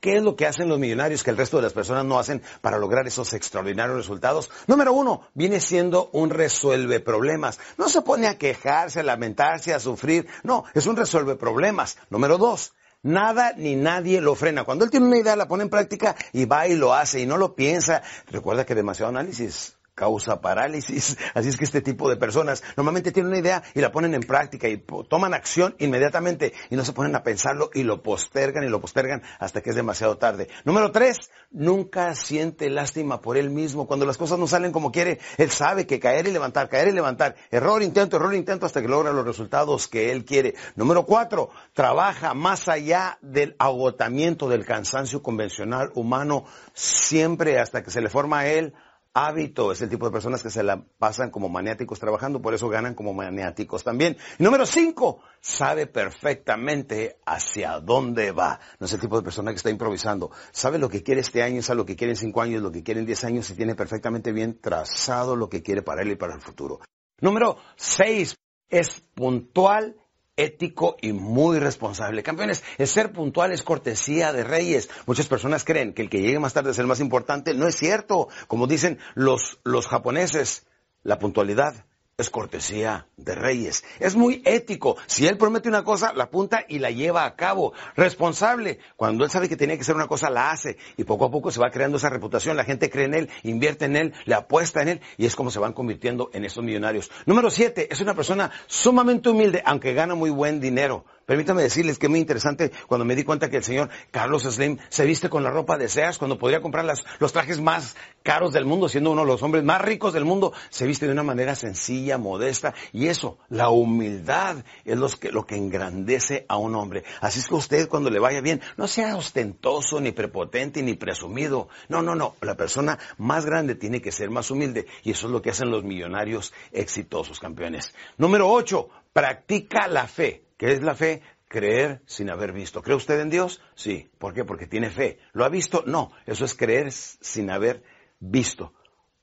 ¿Qué es lo que hacen los millonarios que el resto de las personas no hacen para lograr esos extraordinarios resultados? Número uno, viene siendo un resuelve problemas. No se pone a quejarse, a lamentarse, a sufrir. No, es un resuelve problemas. Número dos, Nada ni nadie lo frena. Cuando él tiene una idea, la pone en práctica y va y lo hace y no lo piensa. Recuerda que demasiado análisis causa parálisis. Así es que este tipo de personas normalmente tienen una idea y la ponen en práctica y toman acción inmediatamente y no se ponen a pensarlo y lo postergan y lo postergan hasta que es demasiado tarde. Número tres, nunca siente lástima por él mismo. Cuando las cosas no salen como quiere, él sabe que caer y levantar, caer y levantar, error, intento, error, intento hasta que logra los resultados que él quiere. Número cuatro, trabaja más allá del agotamiento, del cansancio convencional humano, siempre hasta que se le forma a él hábito, es el tipo de personas que se la pasan como maniáticos trabajando, por eso ganan como maniáticos también. número cinco, sabe perfectamente hacia dónde va. No es el tipo de persona que está improvisando. Sabe lo que quiere este año, sabe lo que quiere en cinco años, lo que quiere en diez años y tiene perfectamente bien trazado lo que quiere para él y para el futuro. Número seis, es puntual ético y muy responsable. Campeones, el ser puntual es cortesía de reyes. Muchas personas creen que el que llegue más tarde es el más importante. No es cierto. Como dicen los, los japoneses, la puntualidad es cortesía de reyes. Es muy ético. Si él promete una cosa, la apunta y la lleva a cabo. Responsable. Cuando él sabe que tiene que hacer una cosa, la hace. Y poco a poco se va creando esa reputación. La gente cree en él, invierte en él, le apuesta en él. Y es como se van convirtiendo en esos millonarios. Número siete, es una persona sumamente humilde, aunque gana muy buen dinero. Permítame decirles que es muy interesante cuando me di cuenta que el señor Carlos Slim se viste con la ropa de Sears cuando podría comprar los trajes más caros del mundo, siendo uno de los hombres más ricos del mundo, se viste de una manera sencilla, modesta, y eso, la humildad, es lo que, lo que engrandece a un hombre. Así es que usted cuando le vaya bien, no sea ostentoso, ni prepotente, ni presumido. No, no, no. La persona más grande tiene que ser más humilde, y eso es lo que hacen los millonarios exitosos, campeones. Número ocho, practica la fe. ¿Qué es la fe? Creer sin haber visto. ¿Cree usted en Dios? Sí. ¿Por qué? Porque tiene fe. ¿Lo ha visto? No. Eso es creer sin haber visto.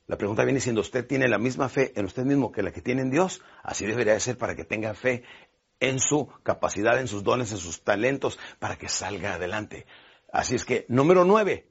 La pregunta viene siendo, ¿usted tiene la misma fe en usted mismo que la que tiene en Dios? Así debería de ser para que tenga fe en su capacidad, en sus dones, en sus talentos, para que salga adelante. Así es que, número nueve,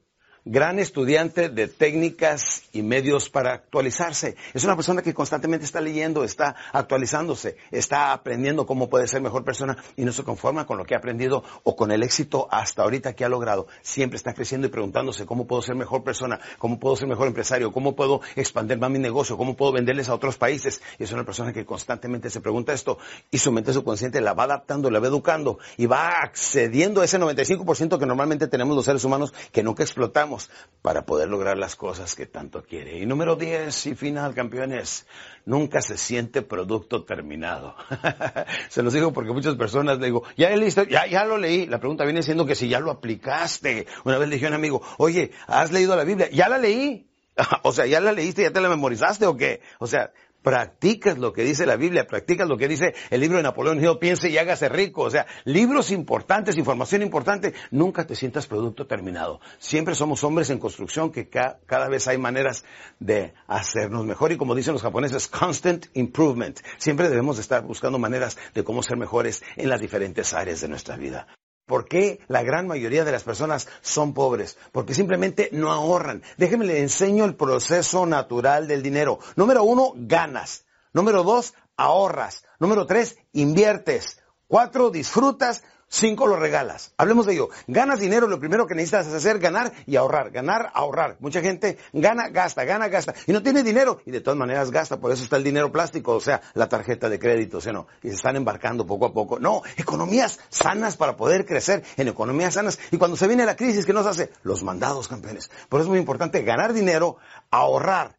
gran estudiante de técnicas y medios para actualizarse. Es una persona que constantemente está leyendo, está actualizándose, está aprendiendo cómo puede ser mejor persona y no se conforma con lo que ha aprendido o con el éxito hasta ahorita que ha logrado. Siempre está creciendo y preguntándose cómo puedo ser mejor persona, cómo puedo ser mejor empresario, cómo puedo expandir más mi negocio, cómo puedo venderles a otros países. Y es una persona que constantemente se pregunta esto y su mente subconsciente la va adaptando, la va educando y va accediendo a ese 95% que normalmente tenemos los seres humanos que nunca explotamos para poder lograr las cosas que tanto quiere. Y número 10 y final, campeones, nunca se siente producto terminado. se los digo porque muchas personas le digo, ya listo, ya, ya lo leí. La pregunta viene siendo que si ya lo aplicaste. Una vez le dije a un amigo, oye, ¿has leído la Biblia? Ya la leí. o sea, ¿ya la leíste, ya te la memorizaste o qué? O sea, practicas lo que dice la Biblia, practicas lo que dice el libro de Napoleón Hill, piense y hágase rico. O sea, libros importantes, información importante, nunca te sientas producto terminado. Siempre somos hombres en construcción que cada vez hay maneras de hacernos mejor y como dicen los japoneses, constant improvement. Siempre debemos estar buscando maneras de cómo ser mejores en las diferentes áreas de nuestra vida. ¿Por qué la gran mayoría de las personas son pobres? Porque simplemente no ahorran. Déjenme le enseño el proceso natural del dinero. Número uno, ganas. Número dos, ahorras. Número tres, inviertes. Cuatro, disfrutas. Cinco lo regalas. Hablemos de ello. Ganas dinero, lo primero que necesitas es hacer ganar y ahorrar. Ganar, ahorrar. Mucha gente gana, gasta, gana, gasta. Y no tiene dinero y de todas maneras gasta. Por eso está el dinero plástico, o sea, la tarjeta de crédito, ¿sí no? Y se están embarcando poco a poco. No, economías sanas para poder crecer en economías sanas. Y cuando se viene la crisis, ¿qué nos hace? Los mandados, campeones. Por eso es muy importante ganar dinero, ahorrar.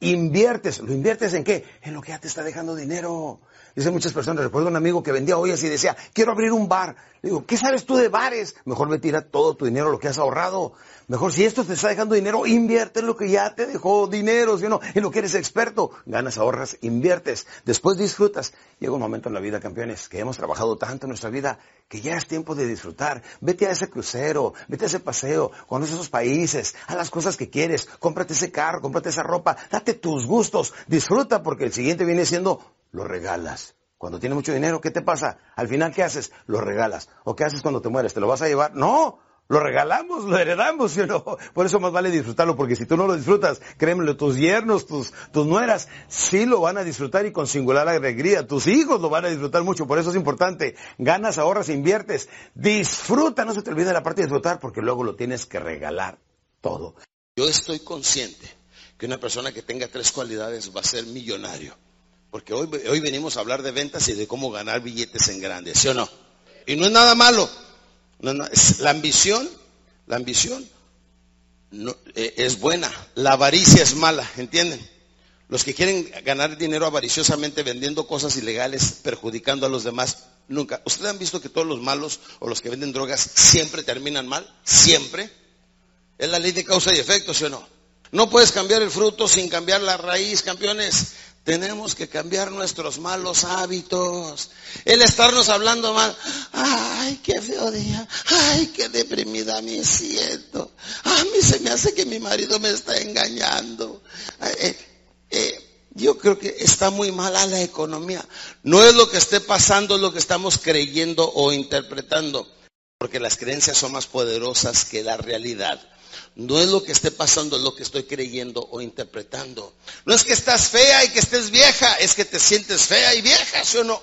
Inviertes. ¿Lo inviertes en qué? En lo que ya te está dejando dinero. Dice muchas personas, recuerdo un amigo que vendía ollas y decía, quiero abrir un bar. Le digo, ¿qué sabes tú de bares? Mejor me tira todo tu dinero, lo que has ahorrado. Mejor si esto te está dejando dinero, invierte en lo que ya te dejó dinero, ¿sí o no? En lo que eres experto. Ganas, ahorras, inviertes. Después disfrutas. Llega un momento en la vida, campeones, que hemos trabajado tanto en nuestra vida que ya es tiempo de disfrutar. Vete a ese crucero, vete a ese paseo, conoce esos países, haz las cosas que quieres, cómprate ese carro, cómprate esa ropa, date tus gustos, disfruta porque el siguiente viene siendo lo regalas. Cuando tienes mucho dinero, ¿qué te pasa? Al final, ¿qué haces? Lo regalas. ¿O qué haces cuando te mueres? ¿Te lo vas a llevar? No, lo regalamos, lo heredamos, ¿sí o no? Por eso más vale disfrutarlo, porque si tú no lo disfrutas, créemelo, tus yernos, tus, tus nueras, sí lo van a disfrutar y con singular alegría. Tus hijos lo van a disfrutar mucho, por eso es importante. Ganas, ahorras, inviertes. Disfruta, no se te olvide la parte de disfrutar, porque luego lo tienes que regalar todo. Yo estoy consciente que una persona que tenga tres cualidades va a ser millonario. Porque hoy, hoy venimos a hablar de ventas y de cómo ganar billetes en grande, ¿sí o no? Y no es nada malo. la ambición, la ambición eh, es buena. La avaricia es mala, ¿entienden? Los que quieren ganar dinero avariciosamente vendiendo cosas ilegales, perjudicando a los demás, nunca. ¿Ustedes han visto que todos los malos o los que venden drogas siempre terminan mal? Siempre. Es la ley de causa y efecto, ¿sí o no? No puedes cambiar el fruto sin cambiar la raíz, campeones. Tenemos que cambiar nuestros malos hábitos. El estarnos hablando mal, ay, qué feo día, ay, qué deprimida me siento. A mí se me hace que mi marido me está engañando. Eh, eh, yo creo que está muy mala la economía. No es lo que esté pasando, es lo que estamos creyendo o interpretando. Porque las creencias son más poderosas que la realidad. No es lo que esté pasando, es lo que estoy creyendo o interpretando. No es que estás fea y que estés vieja, es que te sientes fea y vieja, ¿sí o no?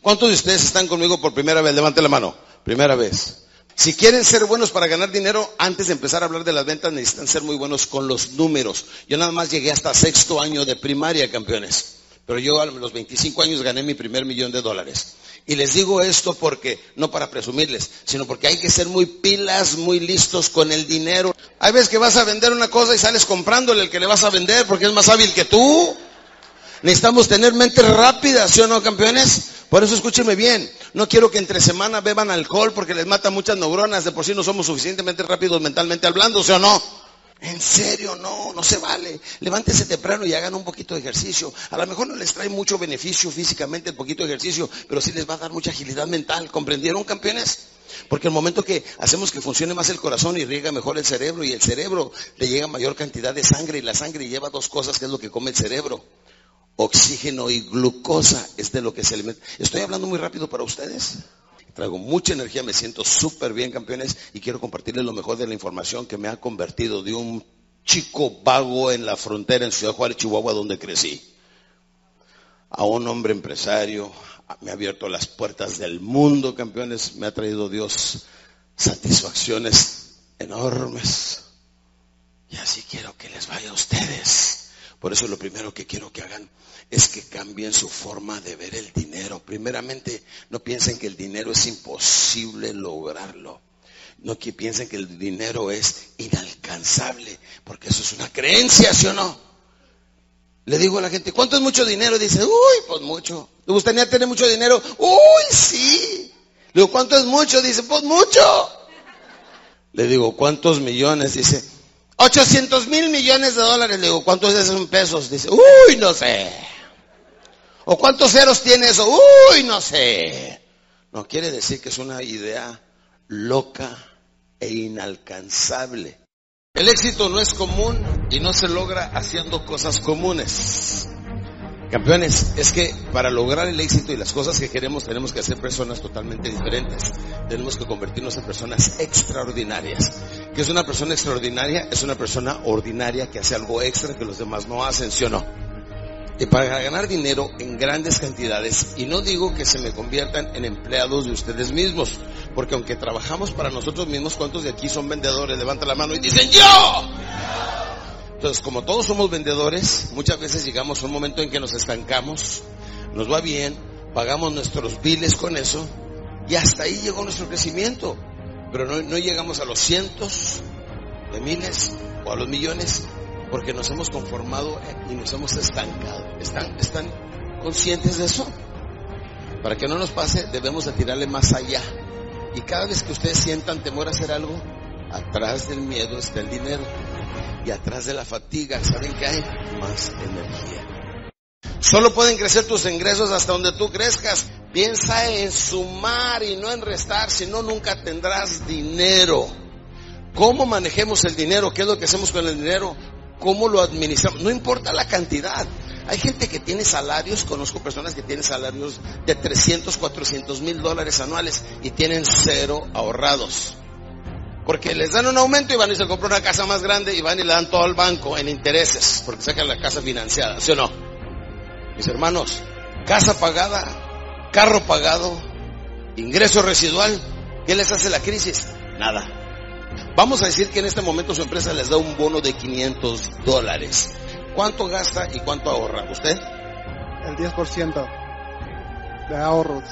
¿Cuántos de ustedes están conmigo por primera vez? Levante la mano. Primera vez. Si quieren ser buenos para ganar dinero, antes de empezar a hablar de las ventas necesitan ser muy buenos con los números. Yo nada más llegué hasta sexto año de primaria, campeones. Pero yo a los 25 años gané mi primer millón de dólares. Y les digo esto porque, no para presumirles, sino porque hay que ser muy pilas, muy listos con el dinero. Hay veces que vas a vender una cosa y sales comprándole el que le vas a vender porque es más hábil que tú. Necesitamos tener mentes rápidas, ¿sí o no, campeones? Por eso escúchenme bien. No quiero que entre semana beban alcohol porque les mata muchas neuronas. De por sí no somos suficientemente rápidos mentalmente hablando, ¿sí o no? En serio, no, no se vale. Levántese temprano y hagan un poquito de ejercicio. A lo mejor no les trae mucho beneficio físicamente el poquito de ejercicio, pero sí les va a dar mucha agilidad mental. ¿Comprendieron, campeones? Porque el momento que hacemos que funcione más el corazón y riega mejor el cerebro y el cerebro le llega mayor cantidad de sangre y la sangre lleva dos cosas que es lo que come el cerebro. Oxígeno y glucosa es de lo que se alimenta. Estoy hablando muy rápido para ustedes. Traigo mucha energía, me siento súper bien, campeones, y quiero compartirles lo mejor de la información que me ha convertido de un chico vago en la frontera en Ciudad Juárez, Chihuahua, donde crecí, a un hombre empresario, me ha abierto las puertas del mundo, campeones, me ha traído Dios satisfacciones enormes. Y así quiero que les vaya a ustedes. Por eso lo primero que quiero que hagan es que cambien su forma de ver el dinero. Primeramente, no piensen que el dinero es imposible lograrlo. No que piensen que el dinero es inalcanzable, porque eso es una creencia, ¿sí o no? Le digo a la gente, ¿cuánto es mucho dinero? Dice, uy, pues mucho. ¿Le gustaría tener mucho dinero? Uy, sí. Le digo, ¿cuánto es mucho? Dice, pues mucho. Le digo, ¿cuántos millones? Dice, 800 mil millones de dólares. Le digo, ¿cuántos es eso en pesos? Dice, uy, no sé. ¿O cuántos ceros tiene eso? Uy, no sé. No quiere decir que es una idea loca e inalcanzable. El éxito no es común y no se logra haciendo cosas comunes. Campeones, es que para lograr el éxito y las cosas que queremos tenemos que ser personas totalmente diferentes. Tenemos que convertirnos en personas extraordinarias. ¿Qué es una persona extraordinaria? Es una persona ordinaria que hace algo extra que los demás no hacen, ¿sí o no? Y para ganar dinero en grandes cantidades, y no digo que se me conviertan en empleados de ustedes mismos, porque aunque trabajamos para nosotros mismos, ¿cuántos de aquí son vendedores? Levanta la mano y dicen yo. Entonces, como todos somos vendedores, muchas veces llegamos a un momento en que nos estancamos, nos va bien, pagamos nuestros biles con eso, y hasta ahí llegó nuestro crecimiento. Pero no, no llegamos a los cientos de miles o a los millones porque nos hemos conformado y nos hemos estancado. ¿Están, están conscientes de eso? Para que no nos pase, debemos de tirarle más allá. Y cada vez que ustedes sientan temor a hacer algo, atrás del miedo está el dinero. Y atrás de la fatiga, ¿saben qué hay? Más energía. Solo pueden crecer tus ingresos hasta donde tú crezcas. Piensa en sumar y no en restar, si no nunca tendrás dinero. ¿Cómo manejemos el dinero? ¿Qué es lo que hacemos con el dinero? ¿Cómo lo administramos? No importa la cantidad. Hay gente que tiene salarios, conozco personas que tienen salarios de 300, 400 mil dólares anuales y tienen cero ahorrados. Porque les dan un aumento y van y se compran una casa más grande y van y le dan todo al banco en intereses, porque sacan la casa financiada, ¿sí o no? Mis hermanos, casa pagada, carro pagado, ingreso residual, ¿qué les hace la crisis? Nada. Vamos a decir que en este momento su empresa les da un bono de 500 dólares. ¿Cuánto gasta y cuánto ahorra? ¿Usted? El 10% de ahorros.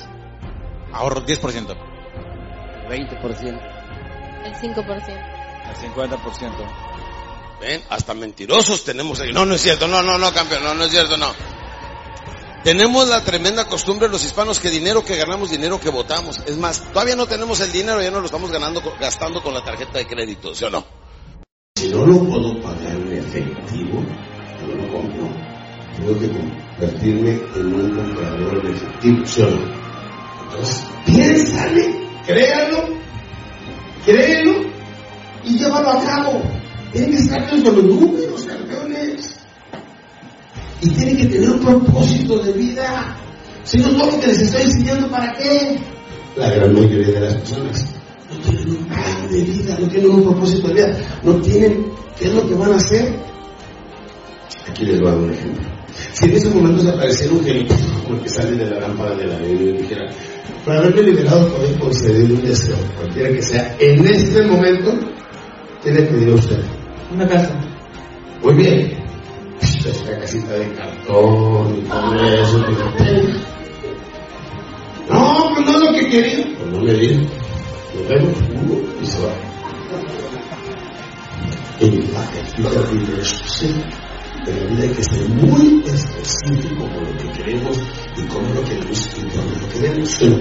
Ahorro 10%. 20%. El 5%. El 50%. ¿Ven? Hasta mentirosos tenemos ahí. No, no es cierto. No, no, no, campeón. No, no es cierto, no. Tenemos la tremenda costumbre los hispanos que dinero que ganamos, dinero que votamos. Es más, todavía no tenemos el dinero, ya no lo estamos ganando, gastando con la tarjeta de crédito, ¿sí o no? Si no lo puedo pagar en efectivo, no lo compro. Tengo que convertirme en un comprador de efectivo, ¿sí o no? Entonces, piénsale, créalo, créelo y llévalo a cabo. Tienen que estar de los números. Y tienen que tener un propósito de vida. Si no, todo lo que les estoy enseñando, ¿para qué? La gran mayoría de las personas no tienen un plan de vida, no tienen un propósito de vida, no tienen qué es lo que van a hacer. Aquí les voy a dar un ejemplo. Si en ese momento se apareciera un genio como el que sale de la lámpara de la vida y dijera, para haberme liberado poder conceder un deseo, cualquiera que sea, en este momento, ¿qué le pediría a usted? Una casa. Muy bien. Es una casita de cartón y todo eso. No, pues no es lo que quería. Pues no me diga. Nos vemos. Y se va. En la cajita de sí. De la vida hay que ser muy específico con lo que queremos y cómo lo queremos y cuando lo queremos y lo